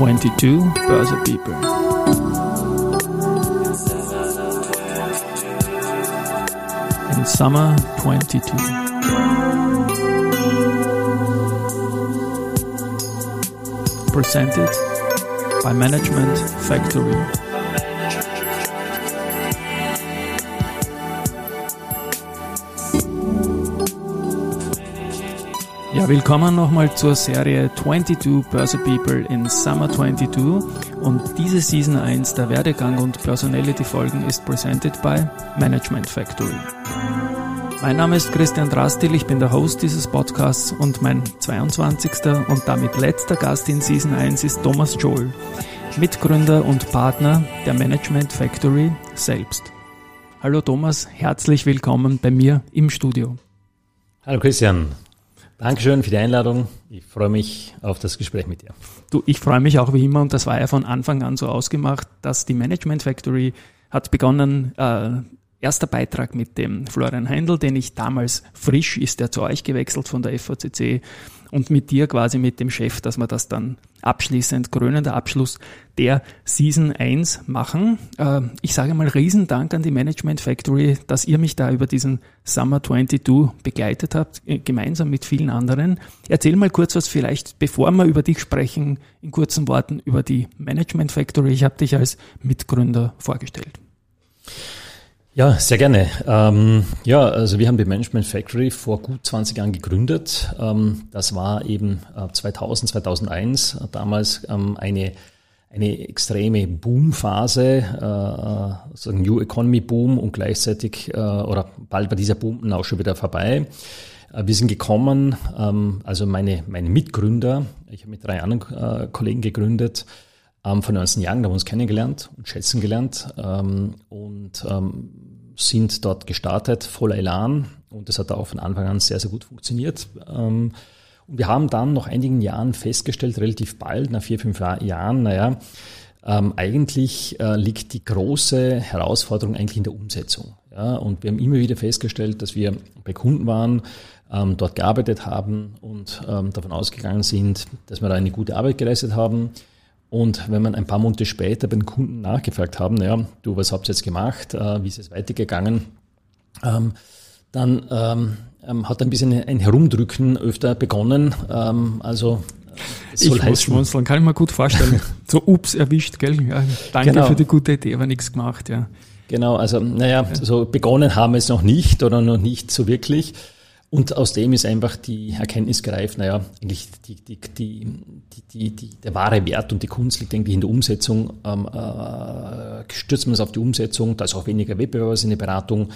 22 Börse People. In summer 22. Presented by Management Factory. Ja, willkommen nochmal zur Serie 22 Börse People in Summer 22 und diese Season 1 der Werdegang und Personality Folgen ist presented by Management Factory. Mein Name ist Christian Drastil, ich bin der Host dieses Podcasts und mein 22. und damit letzter Gast in Season 1 ist Thomas Joel, Mitgründer und Partner der Management Factory selbst. Hallo Thomas, herzlich willkommen bei mir im Studio. Hallo Christian, Dankeschön für die Einladung. Ich freue mich auf das Gespräch mit dir. Du, ich freue mich auch wie immer und das war ja von Anfang an so ausgemacht, dass die Management Factory hat begonnen, äh, erster Beitrag mit dem Florian Heindl, den ich damals frisch, ist er zu euch gewechselt von der FVCC und mit dir quasi mit dem Chef, dass wir das dann abschließend, krönender Abschluss der Season 1 machen. Äh, ich sage mal Riesendank an die Management Factory, dass ihr mich da über diesen Summer 22 begleitet habt, äh, gemeinsam mit vielen anderen. Erzähl mal kurz was vielleicht, bevor wir über dich sprechen, in kurzen Worten über die Management Factory. Ich habe dich als Mitgründer vorgestellt. Ja, sehr gerne. Ähm, ja, also wir haben die Management Factory vor gut 20 Jahren gegründet. Ähm, das war eben äh, 2000, 2001, äh, damals ähm, eine, eine extreme Boomphase, äh, so ein New Economy Boom und gleichzeitig, äh, oder bald war dieser Boom auch schon wieder vorbei. Äh, wir sind gekommen, ähm, also meine, meine Mitgründer, ich habe mit drei anderen äh, Kollegen gegründet, ähm, vor 19 Jahren, da haben wir uns kennengelernt und schätzen gelernt ähm, und ähm, sind dort gestartet, voller Elan und das hat auch von Anfang an sehr, sehr gut funktioniert. Ähm, und wir haben dann nach einigen Jahren festgestellt, relativ bald, nach vier, fünf Jahren, naja, ähm, eigentlich äh, liegt die große Herausforderung eigentlich in der Umsetzung. Ja? Und wir haben immer wieder festgestellt, dass wir bei Kunden waren, ähm, dort gearbeitet haben und davon ausgegangen sind, dass wir da eine gute Arbeit geleistet haben und wenn man ein paar Monate später bei den Kunden nachgefragt haben, naja, du, was habt ihr jetzt gemacht, äh, wie ist es weitergegangen, ähm, dann ähm, ähm, hat ein bisschen ein Herumdrücken öfter begonnen. Ähm, also äh, ich muss heißen, schmunzeln, kann ich mir gut vorstellen. so, ups, erwischt, gell? Ja, danke genau. für die gute Idee, aber nichts gemacht, ja. Genau, also naja, so begonnen haben wir es noch nicht oder noch nicht so wirklich. Und aus dem ist einfach die Erkenntnis gereift, naja, eigentlich die, die, die, die, die, der wahre Wert und die Kunst liegt irgendwie in der Umsetzung. Ähm, äh, stürzen wir uns auf die Umsetzung, da ist auch weniger Wettbewerb in der Beratung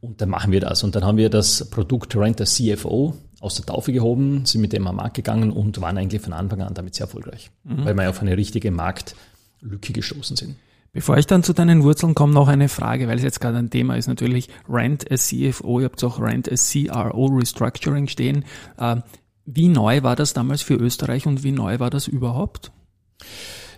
und dann machen wir das. Und dann haben wir das Produkt Renter CFO aus der Taufe gehoben, sind mit dem am Markt gegangen und waren eigentlich von Anfang an damit sehr erfolgreich, mhm. weil wir auf eine richtige Marktlücke gestoßen sind. Bevor ich dann zu deinen Wurzeln komme, noch eine Frage, weil es jetzt gerade ein Thema ist, natürlich Rent as CFO, ihr habt auch Rent as CRO Restructuring stehen. Ähm, wie neu war das damals für Österreich und wie neu war das überhaupt?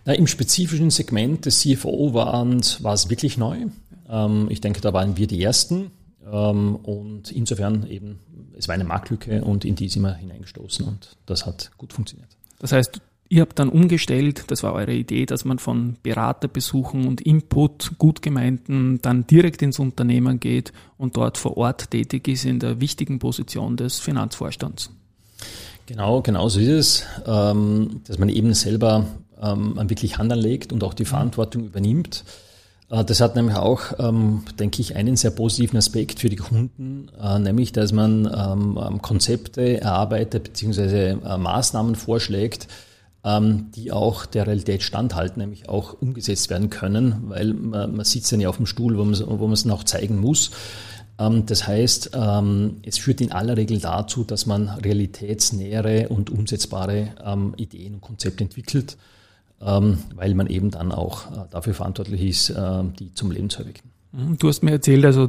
Na, Im spezifischen Segment des CFO waren, war es wirklich neu. Ähm, ich denke, da waren wir die Ersten. Ähm, und insofern eben, es war eine Marktlücke und in die sind wir hineingestoßen und das hat gut funktioniert. Das heißt, Ihr habt dann umgestellt, das war eure Idee, dass man von Beraterbesuchen und Input gut gemeinten dann direkt ins Unternehmen geht und dort vor Ort tätig ist in der wichtigen Position des Finanzvorstands. Genau, genau so ist es, ähm, dass man eben selber ähm, wirklich Hand anlegt und auch die Verantwortung übernimmt. Äh, das hat nämlich auch, ähm, denke ich, einen sehr positiven Aspekt für die Kunden, äh, nämlich, dass man Konzepte erarbeitet bzw. Äh, Maßnahmen vorschlägt, die auch der Realität standhalten, nämlich auch umgesetzt werden können, weil man, man sitzt ja nicht auf dem Stuhl, wo man, wo man es noch zeigen muss. Ähm, das heißt, ähm, es führt in aller Regel dazu, dass man realitätsnähere und umsetzbare ähm, Ideen und Konzepte entwickelt, ähm, weil man eben dann auch äh, dafür verantwortlich ist, äh, die zum Leben zu erwecken. Mhm, du hast mir erzählt, also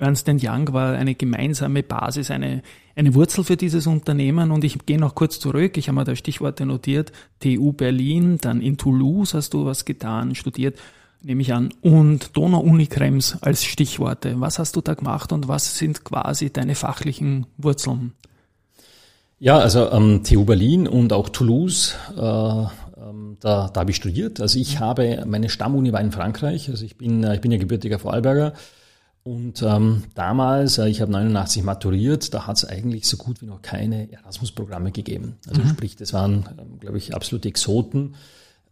Ernst Young war eine gemeinsame Basis, eine, eine Wurzel für dieses Unternehmen. Und ich gehe noch kurz zurück. Ich habe mir da Stichworte notiert. TU Berlin, dann in Toulouse hast du was getan, studiert, nehme ich an. Und Donau-Uni Krems als Stichworte. Was hast du da gemacht und was sind quasi deine fachlichen Wurzeln? Ja, also ähm, TU Berlin und auch Toulouse äh, ähm, da, da habe ich studiert. Also ich habe, meine Stammuni war in Frankreich. Also ich bin, ich bin ja gebürtiger Vorarlberger. Und ähm, damals, äh, ich habe 89 maturiert, da hat es eigentlich so gut wie noch keine Erasmus-Programme gegeben. Also mhm. sprich, das waren, ähm, glaube ich, absolute Exoten.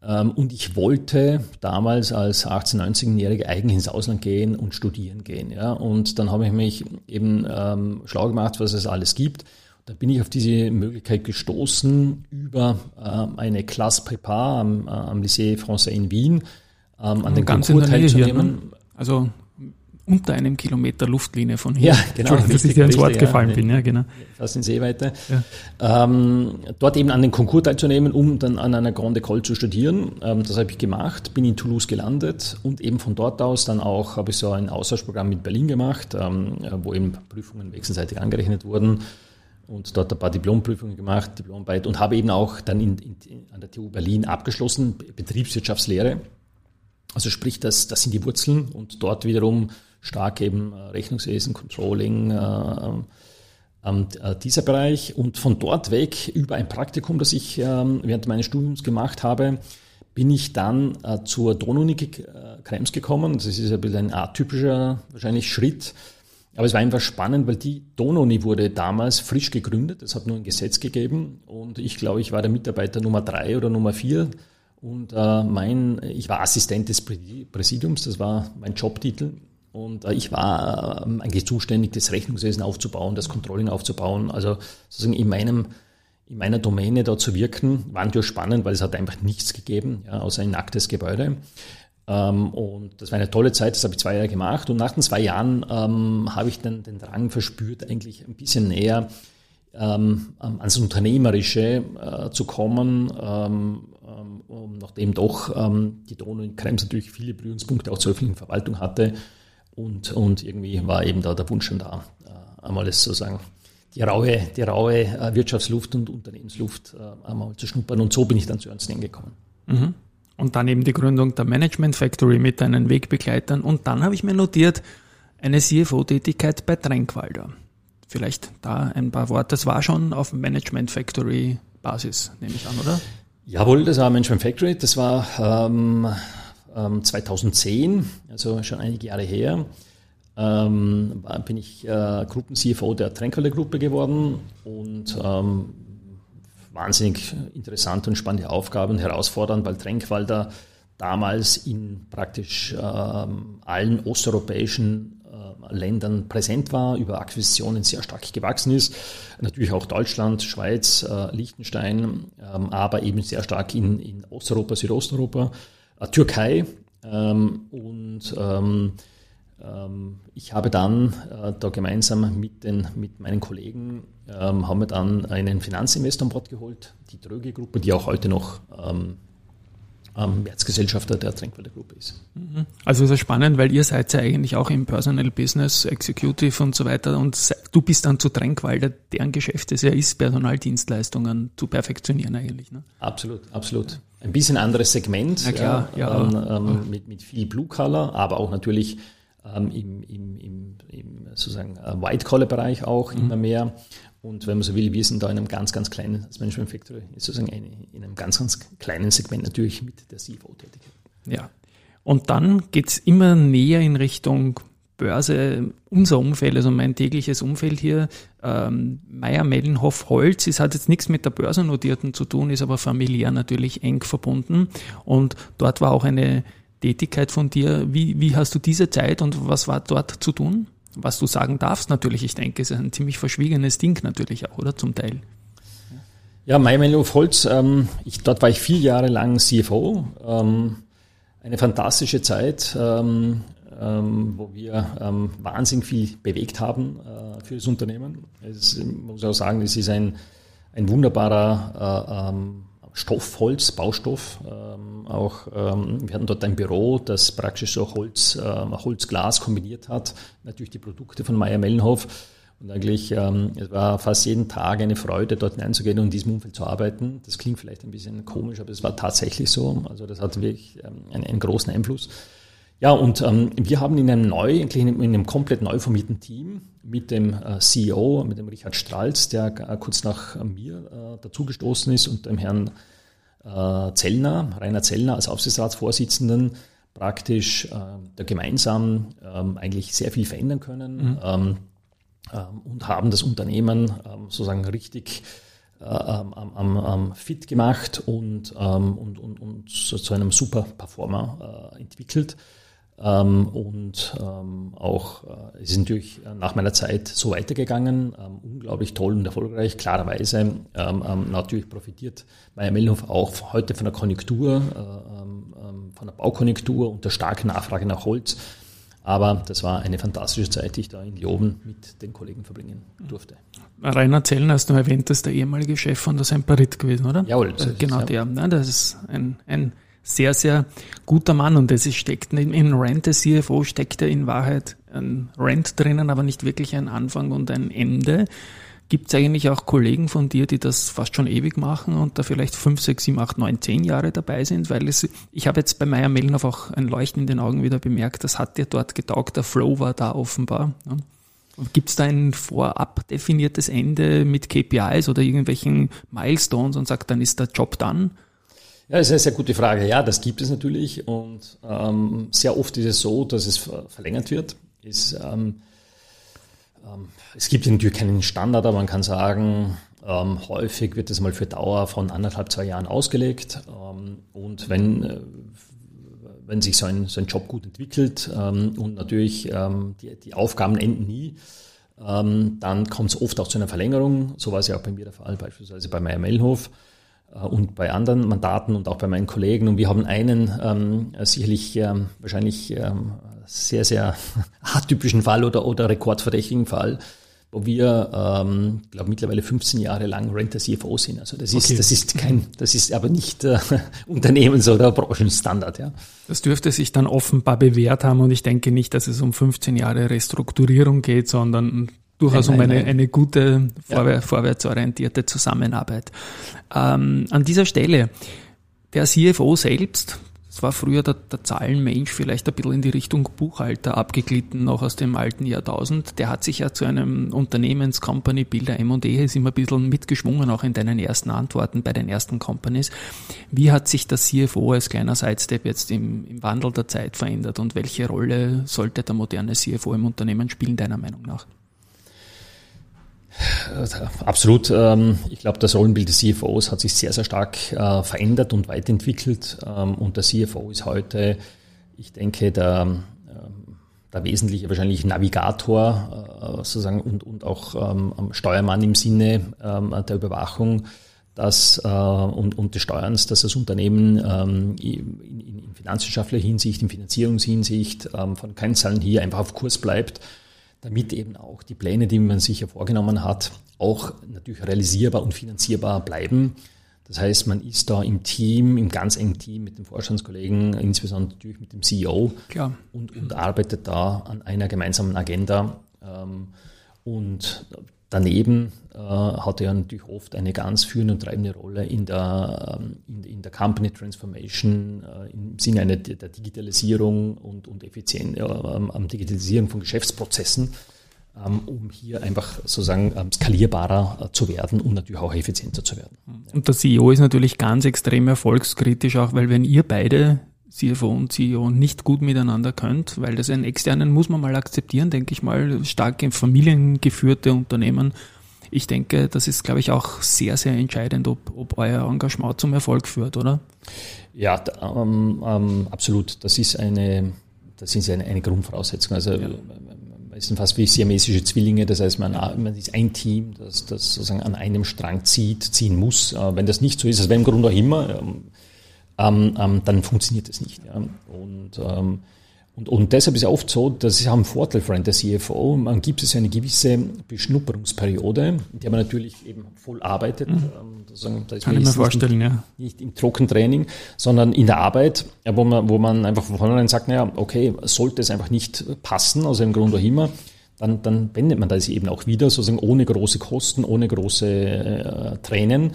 Ähm, und ich wollte damals als 18-, 19-Jähriger eigentlich ins Ausland gehen und studieren gehen. Ja? Und dann habe ich mich eben ähm, schlau gemacht, was es alles gibt. Da bin ich auf diese Möglichkeit gestoßen über äh, eine Classe Prépa am, äh, am Lycée Français in Wien, ähm, an den Konkurs teilzunehmen. Hier, ne? Also unter einem Kilometer Luftlinie von hier. Ja, genau. Dass richtig, ich dir ins Wort gefallen ja, bin, ja, genau. Fast in Seeweite. Ja. Ähm, dort eben an den Konkurs teilzunehmen, um dann an einer Grande École zu studieren. Ähm, das habe ich gemacht, bin in Toulouse gelandet und eben von dort aus dann auch habe ich so ein Austauschprogramm mit Berlin gemacht, ähm, wo eben Prüfungen wechselseitig angerechnet wurden und dort ein paar Diplomprüfungen gemacht, Diplomarbeit und habe eben auch dann in, in, an der TU Berlin abgeschlossen, Betriebswirtschaftslehre. Also sprich, das, das sind die Wurzeln und dort wiederum stark eben äh, Rechnungswesen, Controlling, äh, äh, dieser Bereich. Und von dort weg über ein Praktikum, das ich ähm, während meines Studiums gemacht habe, bin ich dann zur Donunik Krems gekommen. Das ist ein bisschen ein atypischer wahrscheinlich Schritt. Aber es war einfach spannend, weil die Dononi wurde damals frisch gegründet. Es hat nur ein Gesetz gegeben und ich glaube, ich war der Mitarbeiter Nummer drei oder Nummer vier. Und äh, mein, ich war Assistent des Präsidiums, das war mein Jobtitel. Und äh, ich war äh, eigentlich zuständig, das Rechnungswesen aufzubauen, das Controlling aufzubauen. Also sozusagen in meinem in meiner Domäne da zu wirken, war natürlich spannend, weil es hat einfach nichts gegeben, ja, außer ein nacktes Gebäude. Ähm, und das war eine tolle Zeit, das habe ich zwei Jahre gemacht. Und nach den zwei Jahren ähm, habe ich dann den Drang verspürt, eigentlich ein bisschen näher ähm, ans Unternehmerische äh, zu kommen, ähm, ähm, nachdem doch ähm, die Donau in Krems natürlich viele Berührungspunkte auch zur öffentlichen Verwaltung hatte und, und irgendwie war eben da der Wunsch schon da, äh, einmal das sozusagen die raue, die raue äh, Wirtschaftsluft und Unternehmensluft äh, einmal zu schnuppern. Und so bin ich dann zu Ernst gekommen. Mhm. Und dann eben die Gründung der Management Factory mit deinen Wegbegleitern. Und dann habe ich mir notiert, eine CFO-Tätigkeit bei Tränkwalder. Vielleicht da ein paar Worte. Das war schon auf Management Factory Basis, nehme ich an, oder? Jawohl, das war Management Factory. Das war ähm, 2010, ähm, also schon einige Jahre her, ähm, bin ich äh, Gruppen-CFO der Tränkwalder Gruppe geworden und ähm, wahnsinnig interessante und spannende Aufgaben und herausfordernd, weil Tränkwalder damals in praktisch ähm, allen osteuropäischen äh, Ländern präsent war, über Akquisitionen sehr stark gewachsen ist. Natürlich auch Deutschland, Schweiz, äh, Liechtenstein, ähm, aber eben sehr stark in, in Osteuropa, Südosteuropa. Äh, Türkei. Ähm, und ähm, ähm, ich habe dann äh, da gemeinsam mit, den, mit meinen Kollegen, haben wir dann einen Finanzinvestor an Bord geholt, die Dröge-Gruppe, die auch heute noch ähm, Wertsgesellschafter der Tränkwalder Gruppe ist. Mhm. Also ist ja spannend, weil ihr seid ja eigentlich auch im Personal Business, Executive und so weiter und du bist dann zu Tränkwalder, deren Geschäft es ja ist, Personaldienstleistungen zu perfektionieren eigentlich. Ne? Absolut, absolut. Ein bisschen anderes Segment, ja, klar, ja, ja. Ähm, ähm, mit, mit viel Blue Color, aber auch natürlich ähm, im, im, im, im sozusagen äh, White Collar Bereich auch mhm. immer mehr. Und wenn man so will, wir sind da in einem ganz, ganz kleinen, als Management Factory, sozusagen eine, in einem ganz, ganz kleinen Segment natürlich mit der CFO-Tätigkeit. Ja. Und dann geht's immer näher in Richtung Börse, unser Umfeld, also mein tägliches Umfeld hier, ähm, Meier Mellenhoff Holz, es hat jetzt nichts mit der Börsennotierten zu tun, ist aber familiär natürlich eng verbunden. Und dort war auch eine Tätigkeit von dir. Wie, wie hast du diese Zeit und was war dort zu tun? Was du sagen darfst natürlich, ich denke, es ist ein ziemlich verschwiegenes Ding natürlich auch, oder zum Teil. Ja, Meier Mellenhoff Holz, ähm, ich, dort war ich vier Jahre lang CFO. Ähm, eine fantastische Zeit. Ähm, ähm, wo wir ähm, wahnsinnig viel bewegt haben äh, für das Unternehmen. Es, muss auch sagen, es ist ein, ein wunderbarer äh, ähm, Stoff, Holz, Baustoff. Ähm, auch, wir hatten dort ein Büro, das praktisch so Holz, äh, Holz-Glas kombiniert hat. Natürlich die Produkte von Meyer Mellenhof. Und eigentlich, ähm, es war fast jeden Tag eine Freude, dort hineinzugehen und in diesem Umfeld zu arbeiten. Das klingt vielleicht ein bisschen komisch, aber es war tatsächlich so. Also das hat wirklich einen, einen großen Einfluss. Ja, und ähm, wir haben in einem neu, in einem komplett neu formierten Team mit dem äh, CEO, mit dem Richard Stralz, der äh, kurz nach äh, mir äh, dazugestoßen ist und dem Herrn äh, Zellner, Rainer Zellner als Aufsichtsratsvorsitzenden praktisch äh, da gemeinsam ähm, eigentlich sehr viel verändern können mhm. ähm, ähm, und haben das Unternehmen ähm, sozusagen richtig äh, am, am, fit gemacht und, ähm, und, und, und zu einem super Performer entwickelt. Ähm, und ähm, auch äh, es ist natürlich nach meiner Zeit so weitergegangen, ähm, unglaublich toll und erfolgreich. Klarerweise ähm, ähm, natürlich profitiert Meyer Mellhoff auch heute von der Konjunktur, äh, ähm, von der Baukonjunktur und der starken Nachfrage nach Holz. Aber das war eine fantastische Zeit, die ich da in Lioben mit den Kollegen verbringen durfte. Rainer Zellen hast du erwähnt, das ist der ehemalige Chef von der Semperit gewesen, oder? Jawohl. Äh, genau, der. Ja, das ist ein, ein sehr, sehr guter Mann und es steckt in, in Rent, der CFO steckt ja in Wahrheit ein Rent drinnen, aber nicht wirklich ein Anfang und ein Ende. Gibt es eigentlich auch Kollegen von dir, die das fast schon ewig machen und da vielleicht fünf, sechs, sieben, acht, neun, zehn Jahre dabei sind? Weil es, ich habe jetzt bei Meier Mellnow auch ein Leuchten in den Augen wieder bemerkt, das hat dir dort getaugt, der Flow war da offenbar. Ne? Gibt es da ein vorab definiertes Ende mit KPIs oder irgendwelchen Milestones und sagt, dann ist der Job dann? Ja, das ist eine sehr gute Frage. Ja, das gibt es natürlich und ähm, sehr oft ist es so, dass es verlängert wird. Es, ähm, ähm, es gibt natürlich keinen Standard, aber man kann sagen, ähm, häufig wird es mal für Dauer von anderthalb, zwei Jahren ausgelegt. Ähm, und wenn, äh, wenn sich so ein, so ein Job gut entwickelt ähm, und natürlich die, die Aufgaben enden nie, dann kommt es oft auch zu einer Verlängerung. So war es ja auch bei mir der Fall, beispielsweise bei Meyer Mellhof. Äh, und bei anderen Mandaten und auch bei meinen Kollegen. Und wir haben einen ähm, sicherlich ähm, wahrscheinlich ähm, sehr, sehr atypischen Fall oder, oder rekordverdächtigen Fall, wo wir, ähm, glaube mittlerweile 15 Jahre lang Renter CFO sind. Also das ist, okay. das ist kein, das ist aber nicht äh, Unternehmens- oder Branchenstandard, ja. Das dürfte sich dann offenbar bewährt haben und ich denke nicht, dass es um 15 Jahre Restrukturierung geht, sondern durchaus nein, nein, um eine, eine gute, vorwär, ja. vorwärtsorientierte Zusammenarbeit. Ähm, an dieser Stelle, der CFO selbst, das war früher der, der Zahlenmensch, vielleicht ein bisschen in die Richtung Buchhalter abgeglitten, noch aus dem alten Jahrtausend, der hat sich ja zu einem Unternehmens-Company-Builder M&E ist immer ein bisschen mitgeschwungen, auch in deinen ersten Antworten bei den ersten Companies. Wie hat sich der CFO als kleiner Sidestep jetzt im, im Wandel der Zeit verändert und welche Rolle sollte der moderne CFO im Unternehmen spielen, deiner Meinung nach? Absolut. Ähm, ich glaube, das Rollenbild des CFOs hat sich sehr, sehr stark äh, verändert und weiterentwickelt. Ähm, und der CFO ist heute, ich denke, der, ähm, der wesentliche wahrscheinlich Navigator äh, sozusagen und, und auch Steuermann im Sinne der Überwachung dass, äh, und, und des Steuerns, dass das Unternehmen in, in finanzwirtschaftlicher Hinsicht, in Finanzierungshinsicht von Kennzahlen hier einfach auf Kurs bleibt damit eben auch die Pläne, die man sich ja vorgenommen hat, auch natürlich realisierbar und finanzierbar bleiben. Das heißt, man ist da im Team, im ganz engen Team mit den Vorstandskollegen, insbesondere natürlich mit dem CEO Klar. Und, und arbeitet da an einer gemeinsamen Agenda. Ähm, und Daneben äh, hat er natürlich oft eine ganz führende und treibende Rolle in der, ähm, in, in der Company Transformation, äh, im Sinne einer, der Digitalisierung und, und Effizienz, äh, am Digitalisierung von Geschäftsprozessen, ähm, um hier einfach sozusagen ähm, skalierbarer äh, zu werden und natürlich auch effizienter zu werden. Und der CEO ist natürlich ganz extrem erfolgskritisch, auch weil wenn ihr beide CFO und CEO nicht gut miteinander könnt, weil das einen externen muss man mal akzeptieren, denke ich mal, starke familiengeführte Unternehmen. Ich denke, das ist, glaube ich, auch sehr, sehr entscheidend, ob, ob euer Engagement zum Erfolg führt, oder? Ja, ähm, ähm, absolut. Das ist eine, das ist eine, eine Grundvoraussetzung. Also ja. es sind fast wie siamesische Zwillinge, das heißt, man, man ist ein Team, das, das sozusagen an einem Strang zieht, ziehen muss. Äh, wenn das nicht so ist, wenn im Grunde auch immer, ähm, ähm, ähm, dann funktioniert es nicht. Ja. Und, ähm, und, und deshalb ist es oft so, dass es auch ein Vorteil für einen der CFO. Man gibt es eine gewisse Beschnupperungsperiode, in der man natürlich eben voll arbeitet. Mhm. Ähm, da Kann ich mir vorstellen, nicht, ja. Nicht im Trockentraining, sondern in der Arbeit, wo man, wo man einfach von vornherein sagt, naja, okay, sollte es einfach nicht passen, aus einem Grund auch immer, dann, dann wendet man das eben auch wieder, sozusagen ohne große Kosten, ohne große äh, Tränen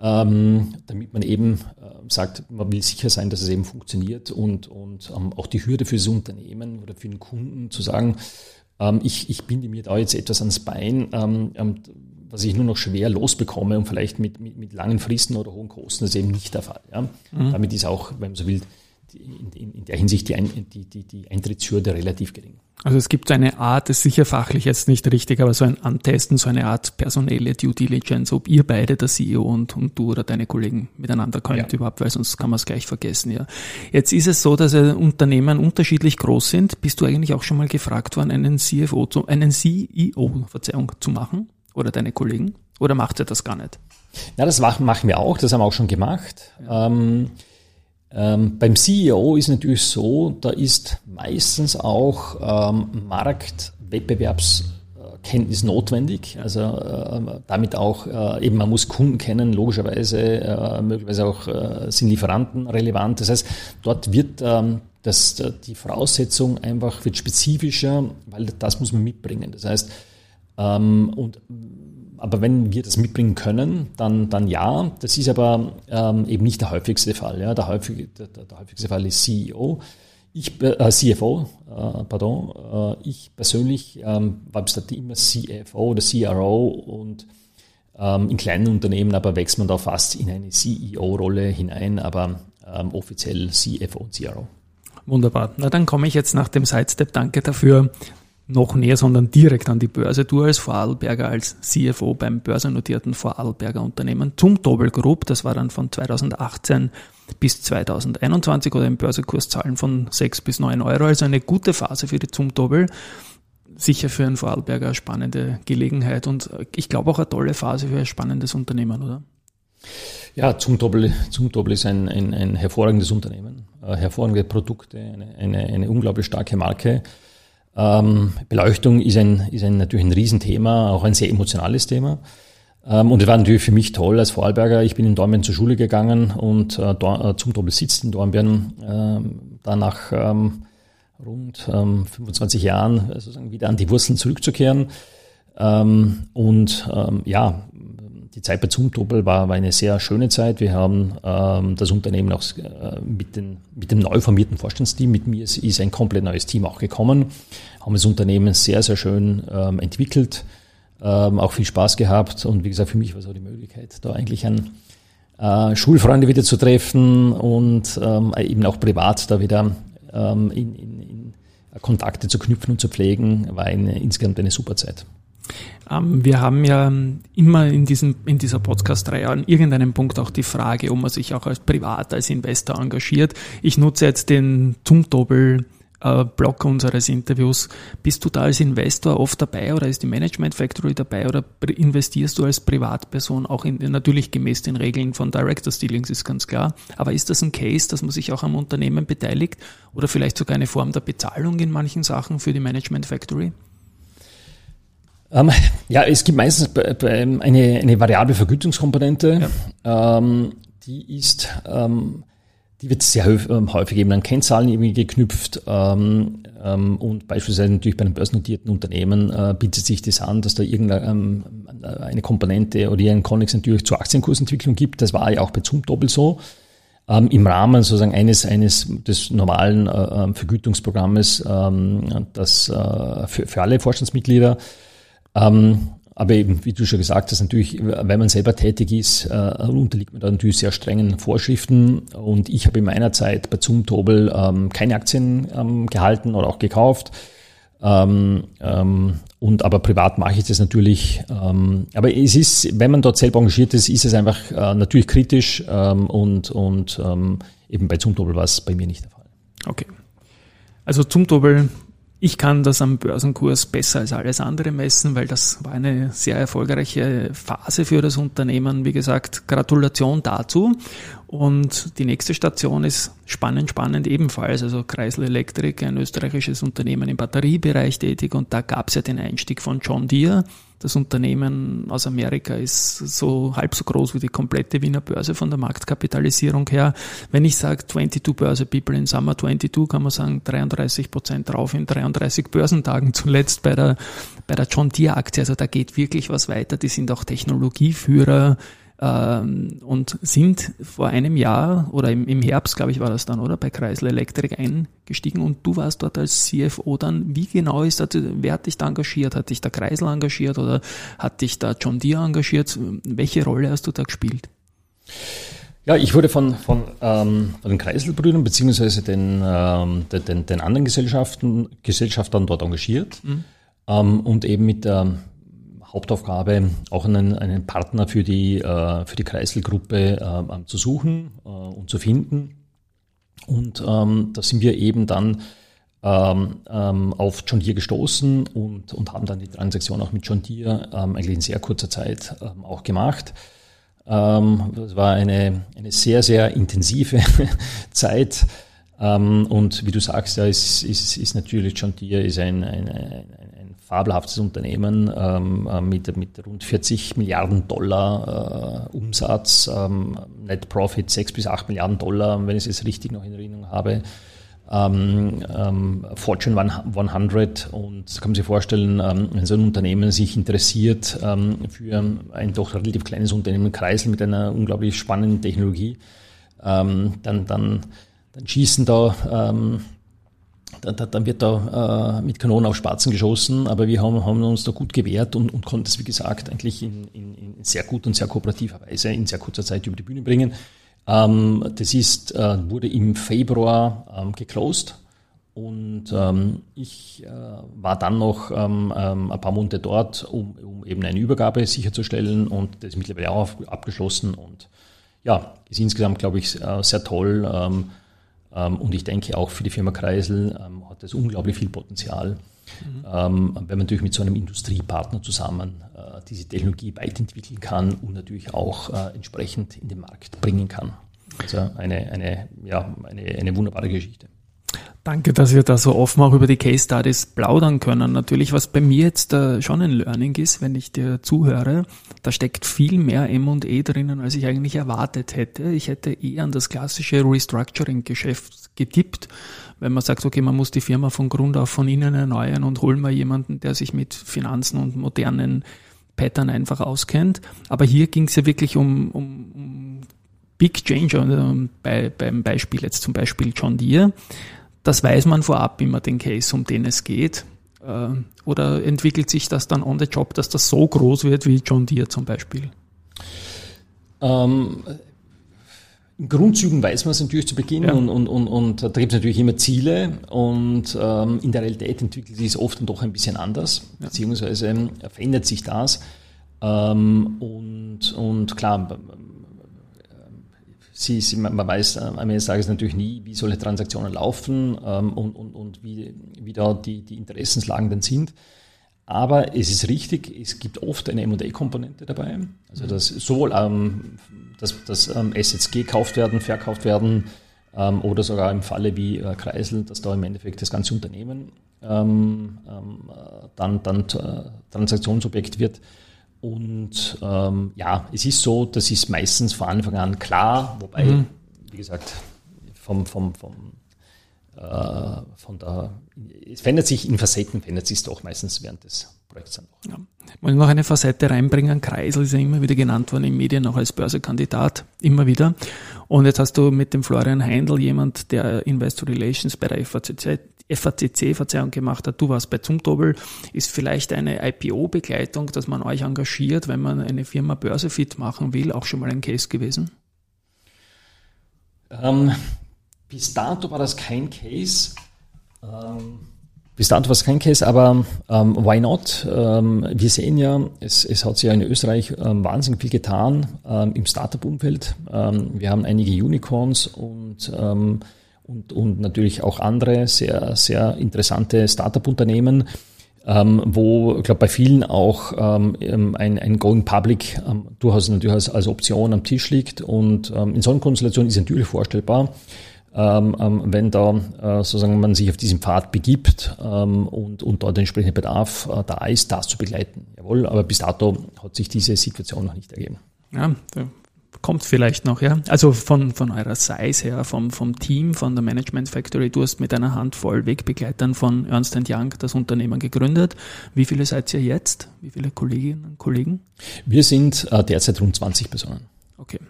ähm, damit man eben äh, sagt, man will sicher sein, dass es eben funktioniert und, und ähm, auch die Hürde für das Unternehmen oder für den Kunden zu sagen, ähm, ich, ich binde mir da jetzt etwas ans Bein, ähm, ähm, was ich nur noch schwer losbekomme und vielleicht mit, mit, mit langen Fristen oder hohen Kosten, das ist eben nicht der Fall. Ja? Mhm. Damit ist auch, wenn man so will, in, in, in der Hinsicht die, die, die, die Eintrittshürde relativ gering. Also es gibt eine Art, das ist sicher fachlich jetzt nicht richtig, aber so ein Antesten, so eine Art personelle Due Diligence, ob ihr beide, der CEO und, und du oder deine Kollegen miteinander könnt ja. überhaupt, weil sonst kann man es gleich vergessen, ja. Jetzt ist es so, dass Unternehmen unterschiedlich groß sind. Bist du eigentlich auch schon mal gefragt worden, einen CFO zu, einen CEO, Verzeihung, zu machen? Oder deine Kollegen? Oder macht ihr das gar nicht? Ja, das machen wir auch, das haben wir auch schon gemacht. Ja. Ähm, ähm, beim CEO ist natürlich so, da ist meistens auch ähm, Marktwettbewerbskenntnis notwendig. Also äh, damit auch äh, eben man muss Kunden kennen, logischerweise äh, möglicherweise auch äh, sind Lieferanten relevant. Das heißt, dort wird ähm, das, die Voraussetzung einfach wird spezifischer, weil das muss man mitbringen. Das heißt, ähm, und aber wenn wir das mitbringen können, dann, dann ja. Das ist aber ähm, eben nicht der häufigste Fall. Ja. Der, häufige, der, der häufigste Fall ist CEO. Ich, äh, CFO, äh, pardon. Äh, ich persönlich ähm, war bis dato immer CFO oder CRO und ähm, in kleinen Unternehmen aber wächst man da fast in eine CEO-Rolle hinein, aber ähm, offiziell CFO und CRO. Wunderbar. Na, dann komme ich jetzt nach dem Sidestep. Danke dafür noch näher, sondern direkt an die Börse. Du als Vorarlberger, als CFO beim börsennotierten Vorarlberger Unternehmen zum Doppel Group, das war dann von 2018 bis 2021 oder im Börsenkurszahlen von 6 bis 9 Euro, also eine gute Phase für die Zumtobel. Sicher für einen Vorarlberger eine spannende Gelegenheit und ich glaube auch eine tolle Phase für ein spannendes Unternehmen, oder? Ja, Zumtobel, Zumtobel ist ein, ein, ein hervorragendes Unternehmen, äh, hervorragende Produkte, eine, eine, eine unglaublich starke Marke. Ähm, Beleuchtung ist, ein, ist ein, natürlich ein Riesenthema, auch ein sehr emotionales Thema. Ähm, und es war natürlich für mich toll als Vorarlberger. Ich bin in Dornbirn zur Schule gegangen und äh, äh, zum Doppel sitzt in Dornbirn. Ähm, da nach ähm, rund ähm, 25 Jahren äh, sozusagen wieder an die Wurzeln zurückzukehren. Ähm, und ähm, ja, die Zeit bei Zumtobel war, war eine sehr schöne Zeit. Wir haben ähm, das Unternehmen auch äh, mit, den, mit dem neu formierten Vorstandsteam, mit mir ist, ist ein komplett neues Team auch gekommen, haben das Unternehmen sehr, sehr schön ähm, entwickelt, ähm, auch viel Spaß gehabt und wie gesagt, für mich war es auch die Möglichkeit, da eigentlich an äh, Schulfreunde wieder zu treffen und ähm, eben auch privat da wieder ähm, in, in, in Kontakte zu knüpfen und zu pflegen, war eine, insgesamt eine super Zeit. Ähm, wir haben ja immer in, diesem, in dieser Podcast-Reihe an irgendeinem Punkt auch die Frage, ob man sich auch als Privat, als Investor engagiert. Ich nutze jetzt den Zumtobel äh, Block unseres Interviews. Bist du da als Investor oft dabei oder ist die Management Factory dabei oder investierst du als Privatperson auch in, natürlich gemäß den Regeln von Directors Dealings ist ganz klar. Aber ist das ein Case, dass man sich auch am Unternehmen beteiligt oder vielleicht sogar eine Form der Bezahlung in manchen Sachen für die Management Factory? Ähm, ja, es gibt meistens eine, eine variable Vergütungskomponente. Ja. Ähm, die ist, ähm, die wird sehr ähm, häufig eben an Kennzahlen irgendwie geknüpft. Ähm, ähm, und beispielsweise natürlich bei einem börsennotierten Unternehmen äh, bietet sich das an, dass da irgendeine eine Komponente oder irgendein Konnex natürlich zur Aktienkursentwicklung gibt. Das war ja auch bei Zoom doppelt so. Ähm, im Rahmen sozusagen eines, eines des normalen äh, Vergütungsprogrammes, ähm, das äh, für, für alle Vorstandsmitglieder ähm, aber eben, wie du schon gesagt hast, natürlich, wenn man selber tätig ist, äh, unterliegt man da natürlich sehr strengen Vorschriften. Und ich habe in meiner Zeit bei Zumtobel ähm, keine Aktien ähm, gehalten oder auch gekauft. Ähm, ähm, und aber privat mache ich das natürlich. Ähm, aber es ist, wenn man dort selber engagiert ist, ist es einfach äh, natürlich kritisch ähm, und, und ähm, eben bei Zumtobel war es bei mir nicht der Fall. Okay. Also Zumtobel ich kann das am Börsenkurs besser als alles andere messen, weil das war eine sehr erfolgreiche Phase für das Unternehmen. Wie gesagt, Gratulation dazu. Und die nächste Station ist spannend, spannend ebenfalls. Also Kreisel Elektrik, ein österreichisches Unternehmen im Batteriebereich tätig. Und da gab es ja den Einstieg von John Deere das Unternehmen aus Amerika ist so halb so groß wie die komplette Wiener Börse von der Marktkapitalisierung her. Wenn ich sage 22 Börse People in Summer 22, kann man sagen 33 Prozent drauf in 33 Börsentagen zuletzt bei der, bei der John Deere Aktie. Also da geht wirklich was weiter. Die sind auch Technologieführer ähm, und sind vor einem Jahr oder im, im Herbst, glaube ich, war das dann, oder? Bei Kreisel Electric eingestiegen und du warst dort als CFO dann. Wie genau ist das, wer hat dich da engagiert? Hat dich der Kreisel engagiert oder hat dich da John Deere engagiert? Welche Rolle hast du da gespielt? Ja, ich wurde von, von, ähm, von den Kreiselbrüdern beziehungsweise den, ähm, den, den, anderen Gesellschaften, Gesellschaftern dort engagiert mhm. ähm, und eben mit der Hauptaufgabe, auch einen, einen Partner für die, äh, für die Kreiselgruppe äh, zu suchen äh, und zu finden. Und ähm, da sind wir eben dann ähm, ähm, auf John Deere gestoßen und, und haben dann die Transaktion auch mit John Deere ähm, eigentlich in sehr kurzer Zeit ähm, auch gemacht. Ähm, das war eine, eine sehr, sehr intensive Zeit. Und wie du sagst, ja, ist, ist, ist natürlich John Deere ist ein, ein, ein fabelhaftes Unternehmen ähm, äh, mit, mit rund 40 Milliarden Dollar äh, Umsatz, ähm, Net Profit 6 bis 8 Milliarden Dollar, wenn ich es richtig noch in Erinnerung habe. Ähm, ähm, Fortune 100 und kann man sich vorstellen, ähm, wenn so ein Unternehmen sich interessiert ähm, für ein doch relativ kleines Unternehmen Kreisel mit einer unglaublich spannenden Technologie, ähm, dann, dann, dann schießen da ähm, dann, wird da äh, mit Kanonen auf Spatzen geschossen, aber wir haben, haben uns da gut gewehrt und, und konnten es, wie gesagt, eigentlich in, in, in sehr gut und sehr kooperativer Weise in sehr kurzer Zeit über die Bühne bringen. Ähm, das ist, äh, wurde im Februar ähm, geclosed und ähm, ich äh, war dann noch ähm, ähm, ein paar Monate dort, um, um, eben eine Übergabe sicherzustellen und das ist mittlerweile auch abgeschlossen und ja, ist insgesamt, glaube ich, äh, sehr toll ähm, und ich denke auch für die Firma Kreisel hat das unglaublich viel Potenzial. Mhm. Ähm, wenn man natürlich mit so einem Industriepartner zusammen äh, diese Technologie weiterentwickeln kann und natürlich auch äh, entsprechend in den Markt bringen kann. Also eine, eine, ja, eine, eine wunderbare Geschichte. Danke, dass wir da so offen auch über die Case Studies plaudern können. Natürlich, was bei mir jetzt äh, schon ein Learning ist, wenn ich dir zuhöre, da steckt viel mehr M&E drinnen, als ich eigentlich erwartet hätte. Ich hätte eher an das klassische Restructuring-Geschäft getippt, wenn man sagt, okay, man muss die Firma von Grund auf von innen erneuern und holen wir jemanden, der sich mit Finanzen und modernen Pattern einfach auskennt. Aber hier ging es ja wirklich um, um, um Big Change, also bei, beim Beispiel jetzt zum Beispiel John Deere das weiß man vorab immer den Case, um den es geht. Äh, oder entwickelt sich das dann on the job, dass das so groß wird wie John Deere zum Beispiel? Ähm, in Grundzügen weiß man es natürlich zu Beginn ja. und, und, und, und da gibt es natürlich immer Ziele und ähm, in der Realität entwickelt sich es oft dann doch ein bisschen anders, ja. beziehungsweise verändert sich das. Ähm, und, und klar, sie, sie, man weiß am Ende des Tages natürlich nie, wie solche Transaktionen laufen ähm, und, und, und wie, wie da die, die Interessenslagen dann sind. Aber es ist richtig, es gibt oft eine M&A-Komponente dabei. Also dass sowohl ähm, dass, dass ähm, Assets gekauft werden, verkauft werden ähm, oder sogar im Falle wie äh, Kreisel, dass da im Endeffekt das ganze Unternehmen ähm, ähm, dann, dann äh, Transaktionsobjekt wird. Und ähm, ja, es ist so, das ist meistens von Anfang an klar, wobei, mhm. wie gesagt, vom, vom, vom, äh, von der, es verändert sich in Facetten, verändert sich doch meistens während des Projekts dann auch. Ja. Muss ich noch eine Facette reinbringen? Kreisel ist ja immer wieder genannt worden in Medien, auch als Börsekandidat, immer wieder. Und jetzt hast du mit dem Florian Heindl jemand, der Investor Relations bei der FACZ FACC Verzeihung gemacht hat, du warst bei Zumtobel, ist vielleicht eine IPO-Begleitung, dass man euch engagiert, wenn man eine Firma börsefit machen will, auch schon mal ein Case gewesen? Ähm, bis dato war das kein Case. Ähm, bis dato war es kein Case, aber ähm, why not? Ähm, wir sehen ja, es, es hat sich ja in Österreich ähm, wahnsinnig viel getan ähm, im Startup-Umfeld. wir haben einige Unicorns und und, und natürlich auch andere sehr, sehr interessante Startup-Unternehmen, ähm, wo, ich glaube, bei vielen auch ähm, ein, ein Going Public ähm, durchaus natürlich als, Option am Tisch liegt. Und ähm, in so einer Konstellation ist natürlich vorstellbar, ähm, ähm, wenn da äh, sozusagen man sich auf diesen Pfad begibt ähm, und, und dort der entsprechende Bedarf äh, da ist, das zu begleiten. Jawohl, aber bis dato hat sich diese Situation noch nicht ergeben. Ja, kommt vielleicht noch, ja. Also von, von eurer Size her, vom, vom Team, von der Management Factory, du hast mit einer Handvoll Wegbegleitern von Ernst Young das Unternehmen gegründet. Wie viele seid ihr jetzt? Wie viele Kolleginnen und Kollegen? Wir sind äh, derzeit rund 20 Personen. Okay.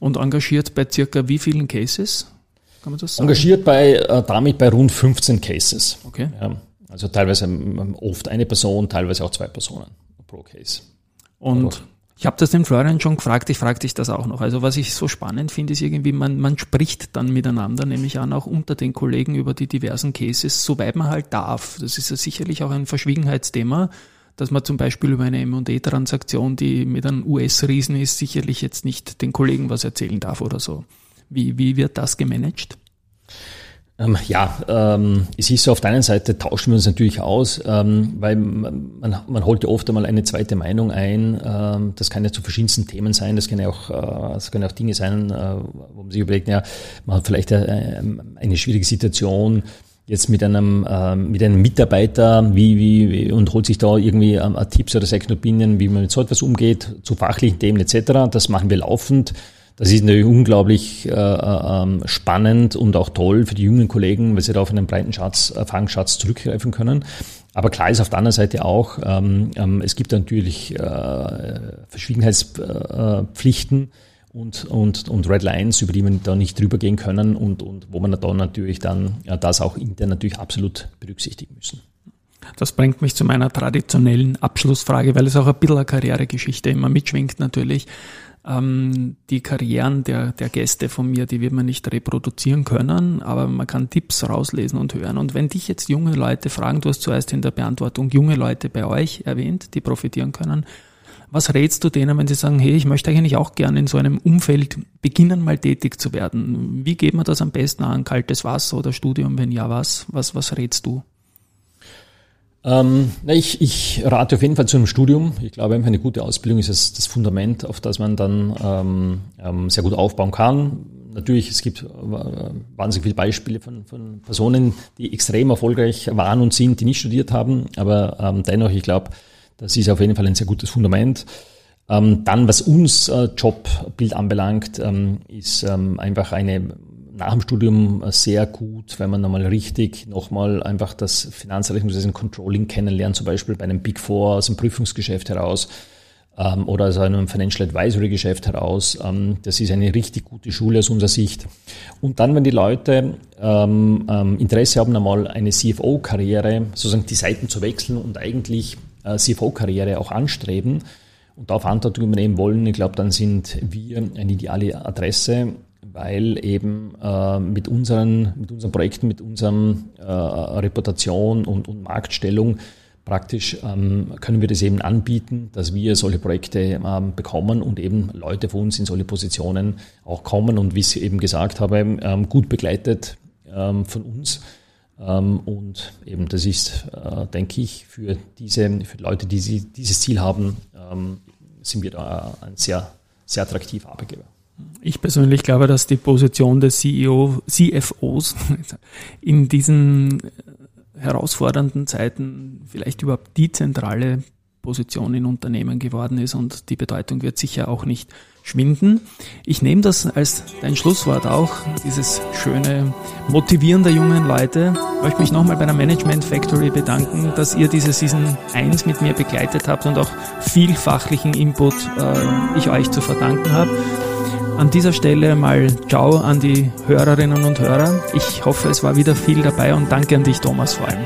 Und engagiert bei circa wie vielen Cases? Kann man das sagen? Engagiert bei, äh, damit bei rund 15 Cases. Okay. Ja, also teilweise ähm, oft eine Person, teilweise auch zwei Personen pro Case. Und ich habe das den Florian schon gefragt, ich frage dich das auch noch. Also was ich so spannend finde, ist irgendwie, man, man spricht dann miteinander, nämlich an auch unter den Kollegen über die diversen Cases, soweit man halt darf. Das ist ja sicherlich auch ein Verschwiegenheitsthema, dass man zum Beispiel über eine M&A-Transaktion, die mit einem US-Riesen ist, sicherlich jetzt nicht den Kollegen was erzählen darf oder so. Wie, wie wird das gemanagt? Ähm, ja, ähm, es ist so, auf der einen Seite tauschen wir uns natürlich aus, ähm, weil man, man holt ja oft einmal eine zweite Meinung ein. Ähm, das kann ja zu verschiedensten Themen sein, das können ja auch, äh, das können auch Dinge sein, äh, wo man sich überlegt, ja, man hat vielleicht äh, eine schwierige Situation, jetzt mit einem, äh, mit einem Mitarbeiter, wie, wie, und holt sich da irgendwie ähm, Tipps oder Second Opinion, wie man mit so etwas umgeht, zu fachlichen Themen etc. Das machen wir laufend. Das ist natürlich unglaublich äh, äh, ähm, spannend und auch toll für die jungen Kollegen, weil sie da auf einen breiten Schatz, Erfahrungsschatz zurückgreifen können. Aber klar ist auf der anderen Seite auch, ähm, ähm, es gibt natürlich äh, Verschwiegenheitspflichten und, und, und Red Lines, über die man da nicht drüber gehen können und, und wo man dann natürlich dann ja, das auch intern natürlich absolut berücksichtigen müssen. Das bringt mich zu meiner traditionellen Abschlussfrage, weil es auch ein bisschen eine Karrieregeschichte immer mitschwingt natürlich. Ähm, die Karrieren der, der Gäste von mir, die wird man nicht reproduzieren können, aber man kann Tipps rauslesen und hören. Und wenn dich jetzt junge Leute fragen, du hast zuerst in der Beantwortung junge Leute bei euch erwähnt, die profitieren können, was rätst du denen, wenn sie sagen, hey, ich möchte eigentlich auch gerne in so einem Umfeld beginnen, mal tätig zu werden? Wie geht man das am besten an? Kaltes Wasser oder Studium? Wenn ja, was? Was, was rätst du? Ähm, ich, ich rate auf jeden Fall zu einem Studium. Ich glaube, eine gute Ausbildung ist das, das Fundament, auf das man dann ähm, ähm, sehr gut aufbauen kann. Natürlich, es gibt äh, wahnsinnig viele Beispiele von, von Personen, die extrem erfolgreich waren und sind, die nicht studiert haben. Aber ähm, dennoch, ich glaube, das ist auf jeden Fall ein sehr gutes Fundament. Ähm, dann, was uns äh, Jobbild anbelangt, ähm, ist einfach eine nach dem Studium sehr gut, wenn man nochmal richtig nochmal einfach das Finanzrechnungswesen Controlling kennenlernt, zum Beispiel bei einem Big Four aus dem Prüfungsgeschäft heraus ähm, oder aus einem Financial Advisory Geschäft heraus. Ähm, das ist eine richtig gute Schule aus unserer Sicht. Und dann, wenn die Leute ähm, ähm Interesse haben, einmal eine CFO-Karriere, sozusagen die Seiten zu wechseln und eigentlich äh, CFO-Karriere auch anstreben, und da Verantwortung übernehmen wollen, ich glaube, dann sind wir eine ideale Adresse weil eben äh, mit, unseren, mit unseren Projekten, mit unserer äh, Reputation und, und Marktstellung praktisch ähm, können wir das eben anbieten, dass wir solche Projekte ähm, bekommen und eben Leute von uns in solche Positionen auch kommen und wie ich eben gesagt habe, ähm, gut begleitet ähm, von uns. Ähm, und eben das ist, äh, denke ich, für diese für Leute, die sie, dieses Ziel haben, ähm, sind wir da ein sehr, sehr attraktiver Arbeitgeber. Ich persönlich glaube, dass die Position des CEO, CFOs in diesen herausfordernden Zeiten vielleicht überhaupt die zentrale Position in Unternehmen geworden ist und die Bedeutung wird sicher auch nicht schwinden. Ich nehme das als dein Schlusswort auch, dieses schöne Motivieren der jungen Leute. Ich möchte mich nochmal bei der Management Factory bedanken, dass ihr diese Season 1 mit mir begleitet habt und auch viel fachlichen Input äh, ich euch zu verdanken habe. An dieser Stelle mal Ciao an die Hörerinnen und Hörer. Ich hoffe, es war wieder viel dabei und danke an dich, Thomas, vor allem.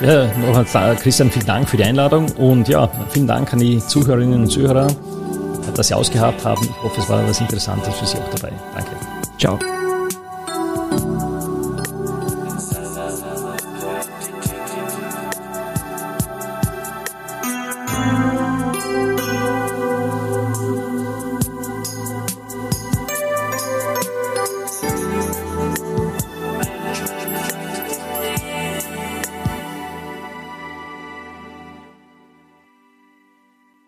Ja, nochmal Christian, vielen Dank für die Einladung und ja, vielen Dank an die Zuhörerinnen und Zuhörer, dass Sie ausgehabt haben. Ich hoffe, es war was Interessantes für Sie auch dabei. Danke. Ciao.